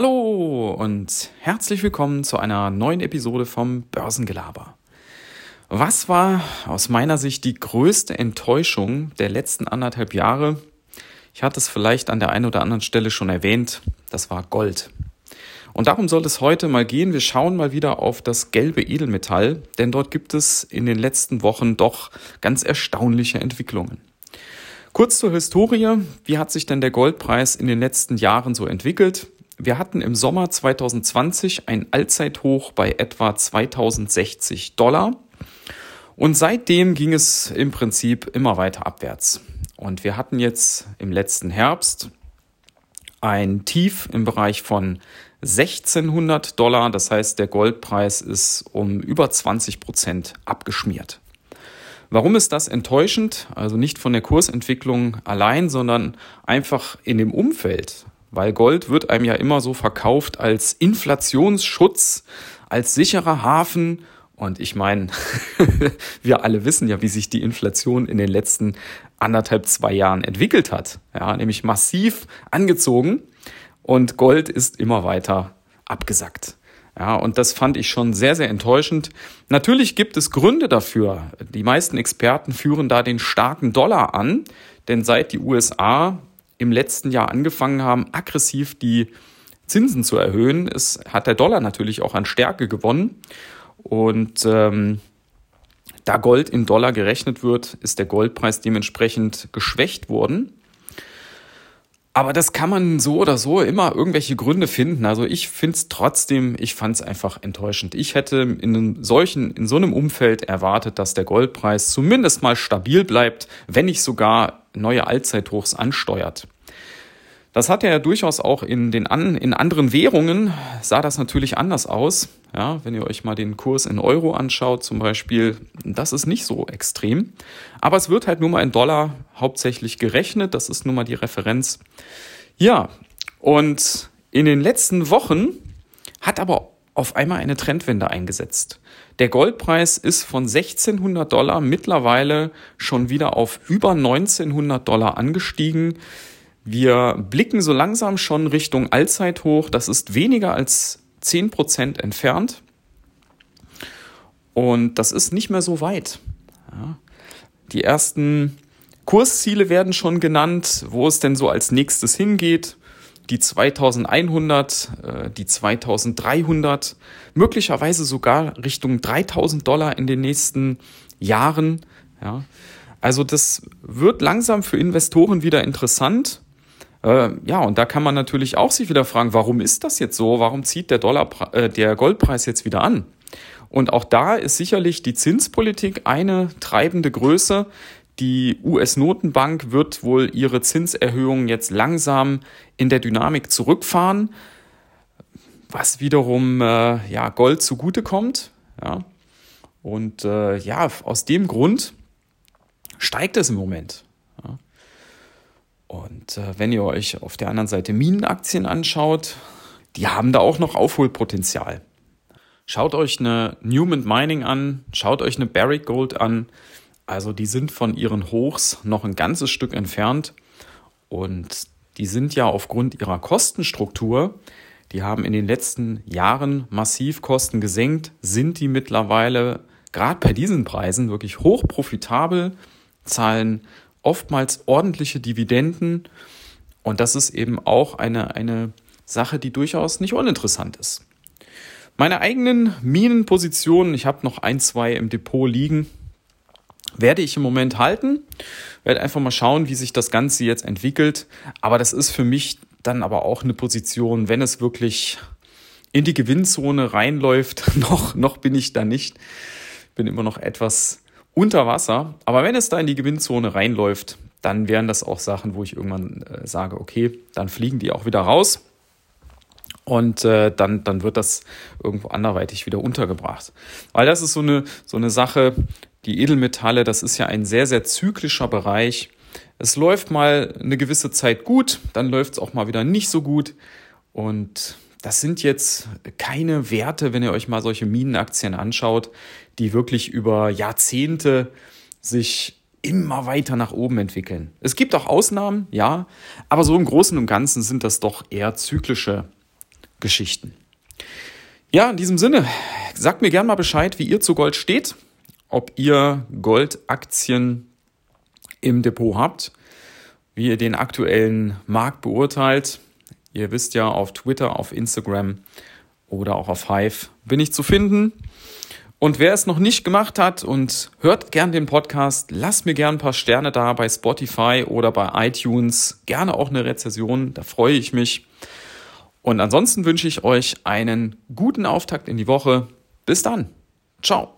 Hallo und herzlich willkommen zu einer neuen Episode vom Börsengelaber. Was war aus meiner Sicht die größte Enttäuschung der letzten anderthalb Jahre? Ich hatte es vielleicht an der einen oder anderen Stelle schon erwähnt, das war Gold. Und darum soll es heute mal gehen. Wir schauen mal wieder auf das gelbe Edelmetall, denn dort gibt es in den letzten Wochen doch ganz erstaunliche Entwicklungen. Kurz zur Historie. Wie hat sich denn der Goldpreis in den letzten Jahren so entwickelt? Wir hatten im Sommer 2020 ein Allzeithoch bei etwa 2060 Dollar. Und seitdem ging es im Prinzip immer weiter abwärts. Und wir hatten jetzt im letzten Herbst ein Tief im Bereich von 1600 Dollar. Das heißt, der Goldpreis ist um über 20 Prozent abgeschmiert. Warum ist das enttäuschend? Also nicht von der Kursentwicklung allein, sondern einfach in dem Umfeld. Weil Gold wird einem ja immer so verkauft als Inflationsschutz, als sicherer Hafen. Und ich meine, wir alle wissen ja, wie sich die Inflation in den letzten anderthalb, zwei Jahren entwickelt hat. Ja, nämlich massiv angezogen und Gold ist immer weiter abgesackt. Ja, und das fand ich schon sehr, sehr enttäuschend. Natürlich gibt es Gründe dafür. Die meisten Experten führen da den starken Dollar an, denn seit die USA im letzten Jahr angefangen haben, aggressiv die Zinsen zu erhöhen, ist, hat der Dollar natürlich auch an Stärke gewonnen. Und ähm, da Gold in Dollar gerechnet wird, ist der Goldpreis dementsprechend geschwächt worden. Aber das kann man so oder so immer irgendwelche Gründe finden. Also ich finde es trotzdem, ich fand es einfach enttäuschend. Ich hätte in einem solchen, in so einem Umfeld erwartet, dass der Goldpreis zumindest mal stabil bleibt, wenn nicht sogar neue Allzeithochs ansteuert. Das hat ja durchaus auch in den an, in anderen Währungen sah das natürlich anders aus. Ja, wenn ihr euch mal den Kurs in Euro anschaut, zum Beispiel, das ist nicht so extrem. Aber es wird halt nur mal in Dollar hauptsächlich gerechnet. Das ist nun mal die Referenz. Ja, und in den letzten Wochen hat aber auf einmal eine Trendwende eingesetzt. Der Goldpreis ist von 1600 Dollar mittlerweile schon wieder auf über 1900 Dollar angestiegen. Wir blicken so langsam schon Richtung Allzeithoch. Das ist weniger als 10% entfernt. Und das ist nicht mehr so weit. Ja. Die ersten Kursziele werden schon genannt, wo es denn so als nächstes hingeht. Die 2100, äh, die 2300, möglicherweise sogar Richtung 3000 Dollar in den nächsten Jahren. Ja. Also das wird langsam für Investoren wieder interessant. Äh, ja, und da kann man natürlich auch sich wieder fragen, warum ist das jetzt so? Warum zieht der Dollar, äh, der Goldpreis jetzt wieder an? Und auch da ist sicherlich die Zinspolitik eine treibende Größe. Die US-Notenbank wird wohl ihre Zinserhöhungen jetzt langsam in der Dynamik zurückfahren, was wiederum äh, ja, Gold zugutekommt. Ja. Und äh, ja, aus dem Grund steigt es im Moment. Und äh, wenn ihr euch auf der anderen Seite Minenaktien anschaut, die haben da auch noch Aufholpotenzial. Schaut euch eine Newman Mining an, schaut euch eine Barrick Gold an. Also die sind von ihren Hochs noch ein ganzes Stück entfernt und die sind ja aufgrund ihrer Kostenstruktur, die haben in den letzten Jahren massiv Kosten gesenkt, sind die mittlerweile gerade bei diesen Preisen wirklich hoch profitabel, zahlen oftmals ordentliche Dividenden. Und das ist eben auch eine, eine Sache, die durchaus nicht uninteressant ist. Meine eigenen Minenpositionen, ich habe noch ein, zwei im Depot liegen, werde ich im Moment halten. Werde einfach mal schauen, wie sich das Ganze jetzt entwickelt. Aber das ist für mich dann aber auch eine Position, wenn es wirklich in die Gewinnzone reinläuft. noch, noch bin ich da nicht. Bin immer noch etwas unter Wasser. Aber wenn es da in die Gewinnzone reinläuft, dann wären das auch Sachen, wo ich irgendwann äh, sage, okay, dann fliegen die auch wieder raus. Und äh, dann, dann wird das irgendwo anderweitig wieder untergebracht. Weil das ist so eine, so eine Sache, die Edelmetalle, das ist ja ein sehr, sehr zyklischer Bereich. Es läuft mal eine gewisse Zeit gut, dann läuft es auch mal wieder nicht so gut. Und das sind jetzt keine Werte, wenn ihr euch mal solche Minenaktien anschaut, die wirklich über Jahrzehnte sich immer weiter nach oben entwickeln. Es gibt auch Ausnahmen, ja, aber so im Großen und Ganzen sind das doch eher zyklische Geschichten. Ja, in diesem Sinne, sagt mir gerne mal Bescheid, wie ihr zu Gold steht, ob ihr Goldaktien im Depot habt, wie ihr den aktuellen Markt beurteilt. Ihr wisst ja, auf Twitter, auf Instagram oder auch auf Hive bin ich zu finden. Und wer es noch nicht gemacht hat und hört gern den Podcast, lasst mir gern ein paar Sterne da bei Spotify oder bei iTunes. Gerne auch eine Rezession, da freue ich mich. Und ansonsten wünsche ich euch einen guten Auftakt in die Woche. Bis dann. Ciao.